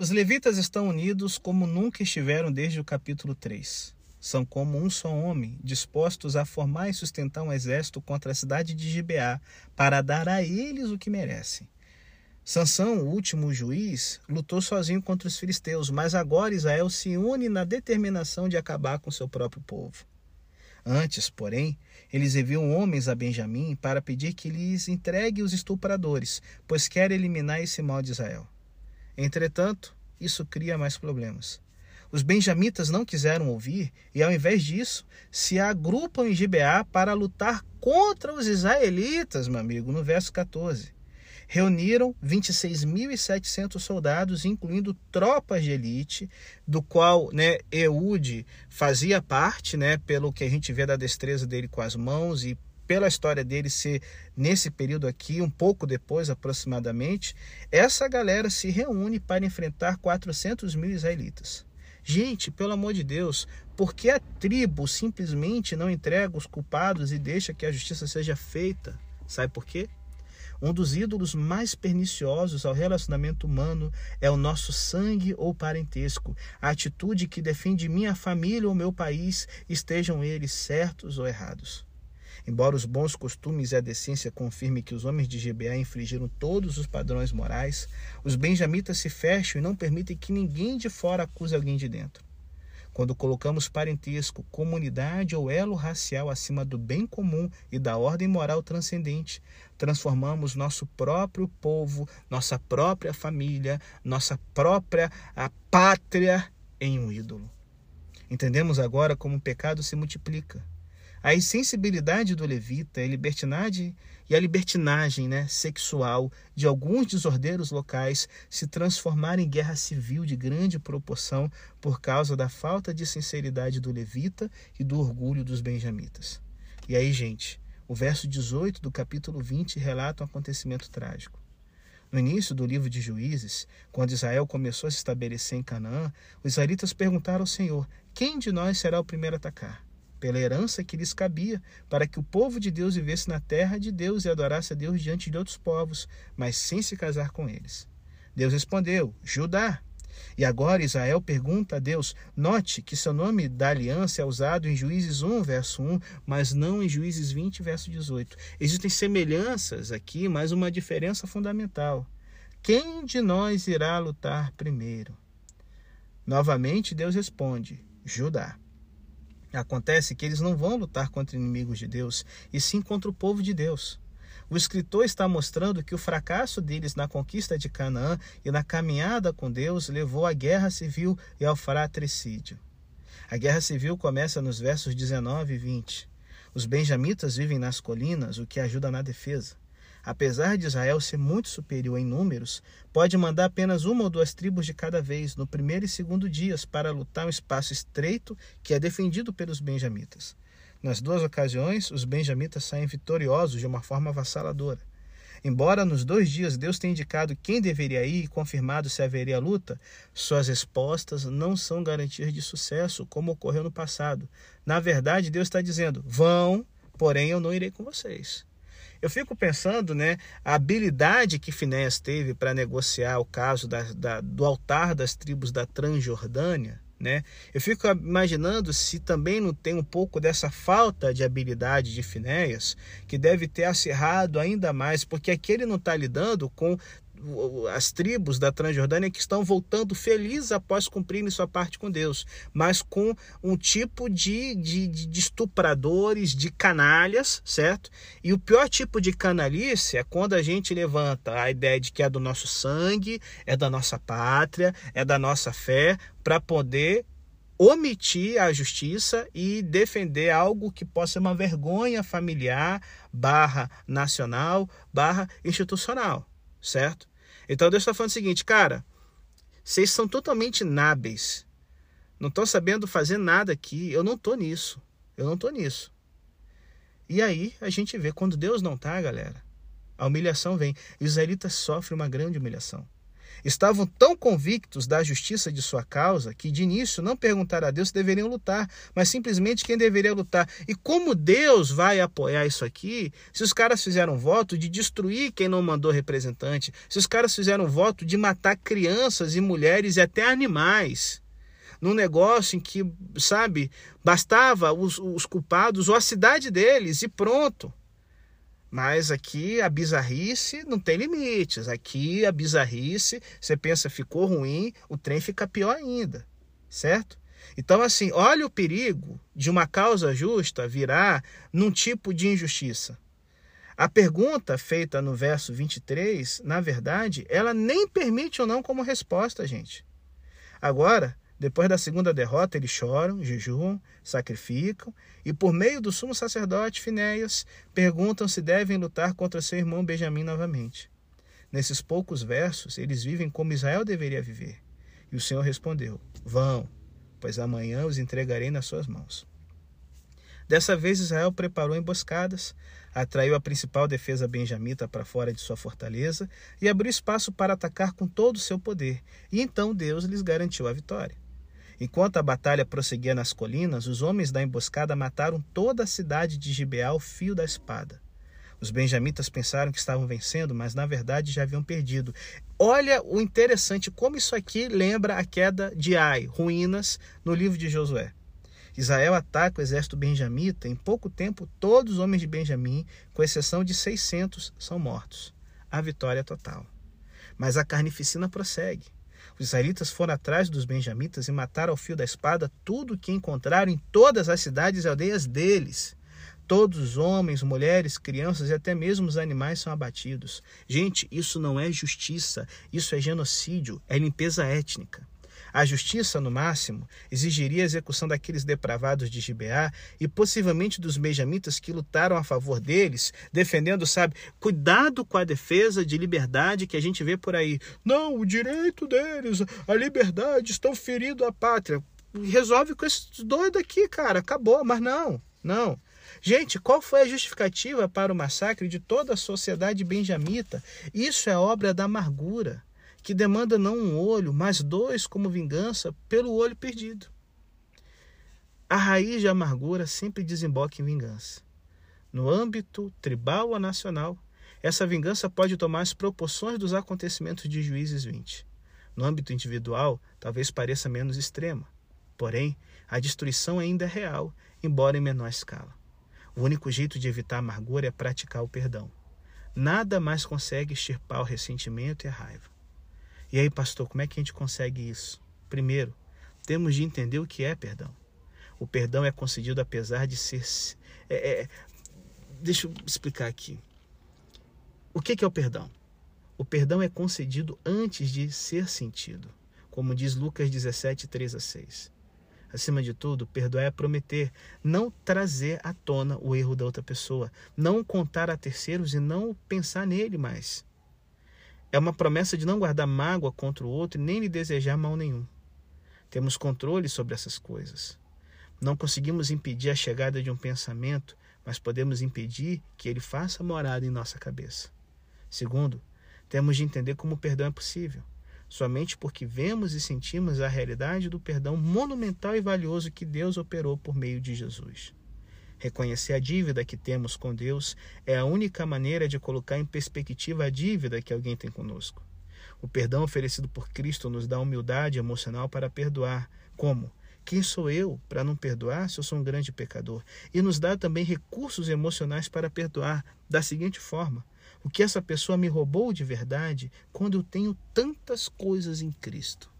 Os levitas estão unidos como nunca estiveram desde o capítulo 3. São como um só homem, dispostos a formar e sustentar um exército contra a cidade de Gibeá, para dar a eles o que merecem. Sansão, o último juiz, lutou sozinho contra os filisteus, mas agora Israel se une na determinação de acabar com seu próprio povo. Antes, porém, eles enviam homens a Benjamim para pedir que lhes entregue os estupradores, pois quer eliminar esse mal de Israel. Entretanto, isso cria mais problemas. Os benjamitas não quiseram ouvir e, ao invés disso, se agrupam em Gibeá para lutar contra os israelitas, meu amigo, no verso 14. Reuniram 26.700 soldados, incluindo tropas de elite, do qual né, Eude fazia parte, né, pelo que a gente vê da destreza dele com as mãos e pela história dele ser nesse período aqui, um pouco depois aproximadamente, essa galera se reúne para enfrentar 400 mil israelitas. Gente, pelo amor de Deus, por que a tribo simplesmente não entrega os culpados e deixa que a justiça seja feita? Sabe por quê? Um dos ídolos mais perniciosos ao relacionamento humano é o nosso sangue ou parentesco, a atitude que defende minha família ou meu país, estejam eles certos ou errados. Embora os bons costumes e a decência confirmem que os homens de Gibeá infringiram todos os padrões morais, os benjamitas se fecham e não permitem que ninguém de fora acuse alguém de dentro. Quando colocamos parentesco, comunidade ou elo racial acima do bem comum e da ordem moral transcendente, transformamos nosso próprio povo, nossa própria família, nossa própria a pátria em um ídolo. Entendemos agora como o pecado se multiplica. A insensibilidade do levita, a libertinagem e a libertinagem né, sexual de alguns desordeiros locais se transformaram em guerra civil de grande proporção por causa da falta de sinceridade do levita e do orgulho dos benjamitas. E aí, gente, o verso 18 do capítulo 20 relata um acontecimento trágico. No início do livro de Juízes, quando Israel começou a se estabelecer em Canaã, os israelitas perguntaram ao Senhor: Quem de nós será o primeiro a atacar? Pela herança que lhes cabia, para que o povo de Deus vivesse na terra de Deus e adorasse a Deus diante de outros povos, mas sem se casar com eles. Deus respondeu: Judá. E agora Israel pergunta a Deus: note que seu nome da aliança é usado em Juízes 1, verso 1, mas não em Juízes 20, verso 18. Existem semelhanças aqui, mas uma diferença fundamental. Quem de nós irá lutar primeiro? Novamente Deus responde: Judá. Acontece que eles não vão lutar contra inimigos de Deus, e sim contra o povo de Deus. O escritor está mostrando que o fracasso deles na conquista de Canaã e na caminhada com Deus levou à guerra civil e ao fratricídio. A guerra civil começa nos versos 19 e 20. Os benjamitas vivem nas colinas, o que ajuda na defesa apesar de Israel ser muito superior em números, pode mandar apenas uma ou duas tribos de cada vez no primeiro e segundo dias para lutar um espaço estreito que é defendido pelos benjamitas. Nas duas ocasiões, os benjamitas saem vitoriosos de uma forma avassaladora. Embora nos dois dias Deus tenha indicado quem deveria ir e confirmado se haveria luta, suas respostas não são garantias de sucesso, como ocorreu no passado. Na verdade, Deus está dizendo: vão, porém eu não irei com vocês. Eu fico pensando, né, a habilidade que Finéas teve para negociar o caso da, da, do altar das tribos da Transjordânia, né? Eu fico imaginando se também não tem um pouco dessa falta de habilidade de Finéas, que deve ter acirrado ainda mais, porque aqui ele não está lidando com as tribos da Transjordânia que estão voltando felizes após cumprirem sua parte com Deus, mas com um tipo de, de, de, estupradores, de canalhas, certo? E o pior tipo de canalice é quando a gente levanta a ideia de que é do nosso sangue, é da nossa pátria, é da nossa fé, para poder omitir a justiça e defender algo que possa ser uma vergonha familiar, barra nacional, barra institucional certo? Então Deus está falando o seguinte, cara, vocês são totalmente inábeis, não estão sabendo fazer nada aqui, eu não estou nisso, eu não estou nisso. E aí a gente vê, quando Deus não está, galera, a humilhação vem. E os israelitas sofrem uma grande humilhação. Estavam tão convictos da justiça de sua causa que de início não perguntaram a Deus se deveriam lutar, mas simplesmente quem deveria lutar. E como Deus vai apoiar isso aqui se os caras fizeram voto de destruir quem não mandou representante, se os caras fizeram voto de matar crianças e mulheres e até animais? Num negócio em que, sabe, bastava os, os culpados ou a cidade deles e pronto. Mas aqui a bizarrice não tem limites. Aqui a bizarrice, você pensa ficou ruim, o trem fica pior ainda, certo? Então, assim, olha o perigo de uma causa justa virar num tipo de injustiça. A pergunta feita no verso 23, na verdade, ela nem permite ou não como resposta, gente. Agora, depois da segunda derrota, eles choram, jejuam, sacrificam e, por meio do sumo sacerdote Finéias, perguntam se devem lutar contra seu irmão Benjamim novamente. Nesses poucos versos, eles vivem como Israel deveria viver. E o Senhor respondeu: Vão, pois amanhã os entregarei nas suas mãos. Dessa vez, Israel preparou emboscadas, atraiu a principal defesa benjamita para fora de sua fortaleza e abriu espaço para atacar com todo o seu poder. E então Deus lhes garantiu a vitória. Enquanto a batalha prosseguia nas colinas, os homens da emboscada mataram toda a cidade de Gibeá ao fio da espada. Os benjamitas pensaram que estavam vencendo, mas na verdade já haviam perdido. Olha o interessante como isso aqui lembra a queda de Ai, ruínas, no livro de Josué. Israel ataca o exército benjamita. Em pouco tempo, todos os homens de Benjamim, com exceção de 600, são mortos. A vitória é total. Mas a carnificina prossegue. Os israelitas foram atrás dos benjamitas e mataram ao fio da espada tudo o que encontraram em todas as cidades e aldeias deles. Todos os homens, mulheres, crianças e até mesmo os animais são abatidos. Gente, isso não é justiça, isso é genocídio, é limpeza étnica. A justiça, no máximo, exigiria a execução daqueles depravados de Gibeá e possivelmente dos benjamitas que lutaram a favor deles, defendendo, sabe, cuidado com a defesa de liberdade que a gente vê por aí. Não, o direito deles, a liberdade, estão ferindo a pátria. Resolve com esses doidos aqui, cara, acabou, mas não, não. Gente, qual foi a justificativa para o massacre de toda a sociedade benjamita? Isso é obra da amargura que demanda não um olho, mas dois como vingança pelo olho perdido. A raiz de amargura sempre desemboca em vingança. No âmbito tribal ou nacional, essa vingança pode tomar as proporções dos acontecimentos de Juízes 20. No âmbito individual, talvez pareça menos extrema. Porém, a destruição ainda é real, embora em menor escala. O único jeito de evitar a amargura é praticar o perdão. Nada mais consegue extirpar o ressentimento e a raiva. E aí, pastor, como é que a gente consegue isso? Primeiro, temos de entender o que é perdão. O perdão é concedido apesar de ser. É, é, deixa eu explicar aqui. O que, é o perdão? O perdão é concedido antes de ser sentido, como diz Lucas 17, 3 a 6. Acima de tudo, perdoar é prometer, não trazer à tona o erro da outra pessoa, não contar a terceiros e não pensar nele mais. É uma promessa de não guardar mágoa contra o outro e nem lhe desejar mal nenhum. Temos controle sobre essas coisas. Não conseguimos impedir a chegada de um pensamento, mas podemos impedir que ele faça morada em nossa cabeça. Segundo, temos de entender como o perdão é possível, somente porque vemos e sentimos a realidade do perdão monumental e valioso que Deus operou por meio de Jesus. Reconhecer a dívida que temos com Deus é a única maneira de colocar em perspectiva a dívida que alguém tem conosco. O perdão oferecido por Cristo nos dá humildade emocional para perdoar. Como? Quem sou eu para não perdoar se eu sou um grande pecador? E nos dá também recursos emocionais para perdoar, da seguinte forma: o que essa pessoa me roubou de verdade quando eu tenho tantas coisas em Cristo.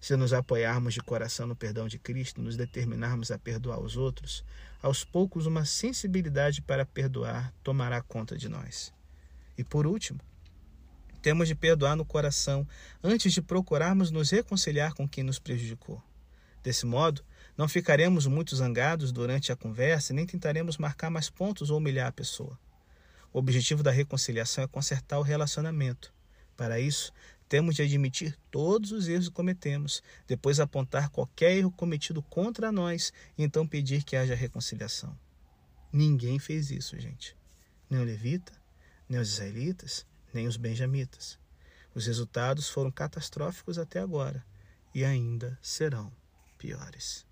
Se nos apoiarmos de coração no perdão de Cristo, nos determinarmos a perdoar os outros, aos poucos uma sensibilidade para perdoar tomará conta de nós. E por último, temos de perdoar no coração antes de procurarmos nos reconciliar com quem nos prejudicou. Desse modo, não ficaremos muito zangados durante a conversa nem tentaremos marcar mais pontos ou humilhar a pessoa. O objetivo da reconciliação é consertar o relacionamento. Para isso, temos de admitir todos os erros que cometemos, depois apontar qualquer erro cometido contra nós e então pedir que haja reconciliação. Ninguém fez isso, gente. Nem o levita, nem os israelitas, nem os benjamitas. Os resultados foram catastróficos até agora e ainda serão piores.